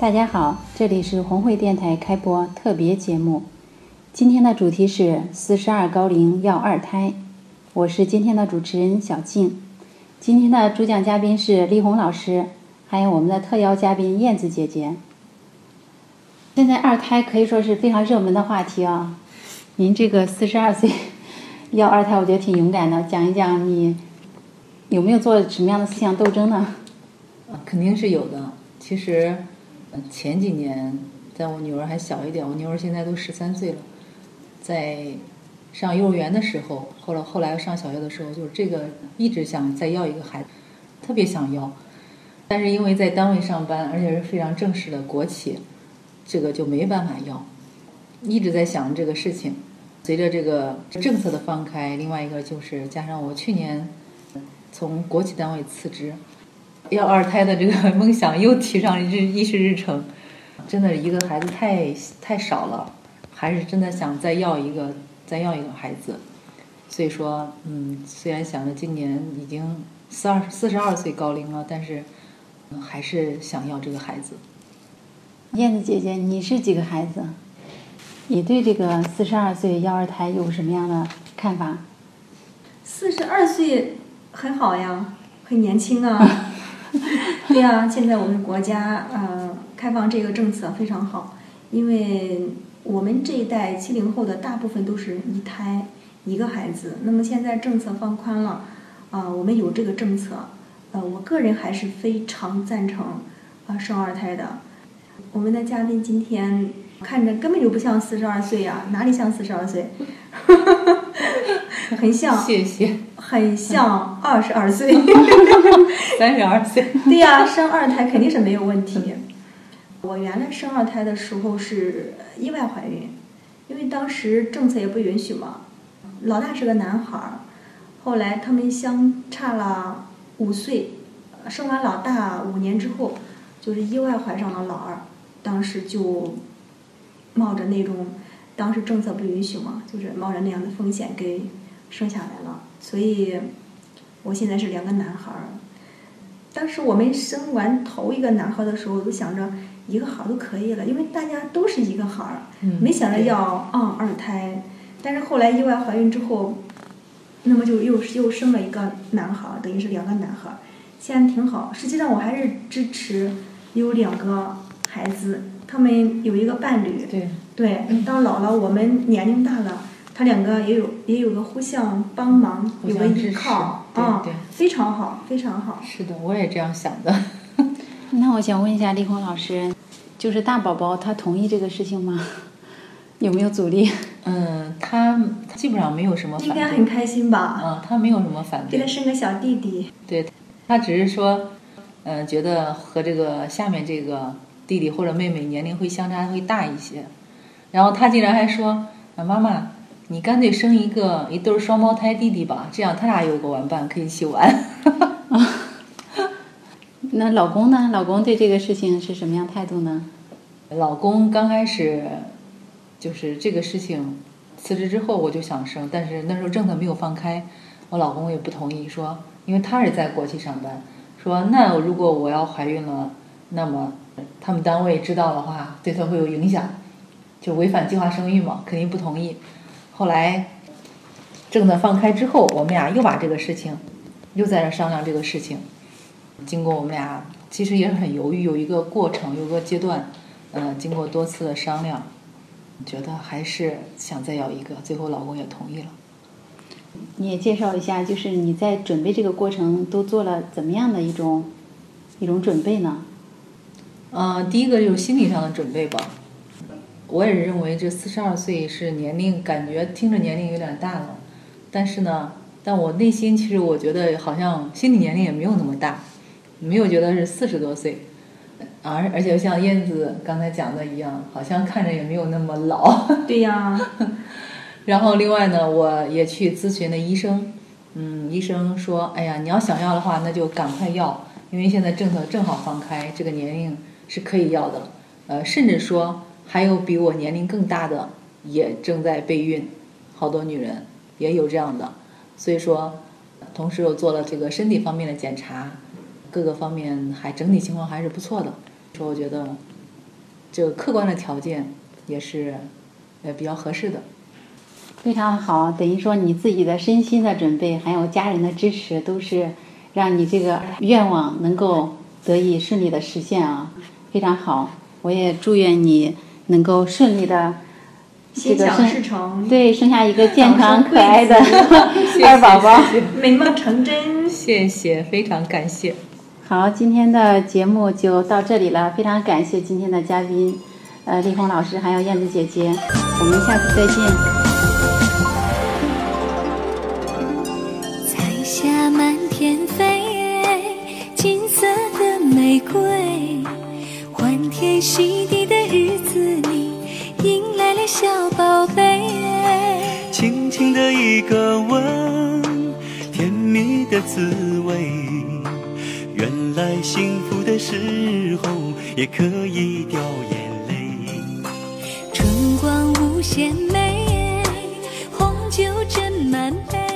大家好，这里是红会电台开播特别节目。今天的主题是四十二高龄要二胎，我是今天的主持人小静。今天的主讲嘉宾是丽红老师，还有我们的特邀嘉宾燕子姐姐。现在二胎可以说是非常热门的话题啊。您这个四十二岁要二胎，我觉得挺勇敢的。讲一讲你有没有做什么样的思想斗争呢？肯定是有的。其实。前几年，在我女儿还小一点，我女儿现在都十三岁了，在上幼儿园的时候，后来后来上小学的时候，就是这个一直想再要一个孩子，特别想要，但是因为在单位上班，而且是非常正式的国企，这个就没办法要，一直在想这个事情。随着这个政策的放开，另外一个就是加上我去年从国企单位辞职。要二胎的这个 梦想又提上日议事日程，真的一个孩子太太少了，还是真的想再要一个再要一个孩子。所以说，嗯，虽然想着今年已经四二四十二岁高龄了，但是还是想要这个孩子。燕子姐姐，你是几个孩子？你对这个四十二岁要二胎有什么样的看法？四十二岁很好呀，很年轻啊。对呀，现在我们国家呃开放这个政策非常好，因为我们这一代七零后的大部分都是一胎一个孩子，那么现在政策放宽了，啊，我们有这个政策，呃，我个人还是非常赞成啊生二胎的。我们的嘉宾今天看着根本就不像四十二岁呀，哪里像四十二岁？很像，谢谢，很像 二十二岁，三十二岁。对呀，生二胎肯定是没有问题。我原来生二胎的时候是意外怀孕，因为当时政策也不允许嘛。老大是个男孩儿，后来他们相差了五岁，生完老大五年之后，就是意外怀上了老二，当时就冒着那种。当时政策不允许嘛，就是冒着那样的风险给生下来了，所以我现在是两个男孩儿。当时我们生完头一个男孩的时候，我都想着一个孩儿都可以了，因为大家都是一个孩儿，没想着要啊二胎。但是后来意外怀孕之后，那么就又又生了一个男孩儿，等于是两个男孩儿，现在挺好。实际上我还是支持有两个孩子，他们有一个伴侣。对。对，到老了，我们年龄大了，他两个也有也有个互相帮忙，有个依靠，啊，非常好，非常好。是的，我也这样想的。那我想问一下丽红老师，就是大宝宝他同意这个事情吗？有没有阻力？嗯，他基本上没有什么。应该很开心吧？嗯，他没有什么反对。给他生个小弟弟。对，他只是说，嗯，觉得和这个下面这个弟弟或者妹妹年龄会相差会大一些。然后他竟然还说：“啊，妈妈，你干脆生一个一对双胞胎弟弟吧，这样他俩有个玩伴，可以一起玩。”那老公呢？老公对这个事情是什么样态度呢？老公刚开始就是这个事情辞职之后，我就想生，但是那时候政策没有放开，我老公也不同意，说因为他是在国企上班，说那如果我要怀孕了，那么他们单位知道的话，对他会有影响。就违反计划生育嘛，肯定不同意。后来政策放开之后，我们俩又把这个事情又在这商量这个事情。经过我们俩其实也很犹豫，有一个过程，有个阶段。呃，经过多次的商量，觉得还是想再要一个，最后老公也同意了。你也介绍一下，就是你在准备这个过程都做了怎么样的一种一种准备呢？嗯，第一个就是心理上的准备吧。我也认为这四十二岁是年龄，感觉听着年龄有点大了，但是呢，但我内心其实我觉得好像心理年龄也没有那么大，没有觉得是四十多岁。而而且像燕子刚才讲的一样，好像看着也没有那么老。对呀。然后另外呢，我也去咨询了医生，嗯，医生说，哎呀，你要想要的话，那就赶快要，因为现在政策正好放开，这个年龄是可以要的。呃，甚至说还有比我年龄更大的也正在备孕，好多女人也有这样的。所以说，同时又做了这个身体方面的检查，各个方面还整体情况还是不错的。说我觉得这个客观的条件也是呃比较合适的。非常好，等于说你自己的身心的准备，还有家人的支持，都是让你这个愿望能够得以顺利的实现啊！非常好，我也祝愿你能够顺利的这个生，对，生下一个健康可爱的 二宝宝，美梦成真。谢谢，非常感谢。好，今天的节目就到这里了，非常感谢今天的嘉宾，呃，丽红老师还有燕子姐姐，我们下次再见。情的一个吻，甜蜜的滋味，原来幸福的时候也可以掉眼泪，春光无限美，红酒斟满杯。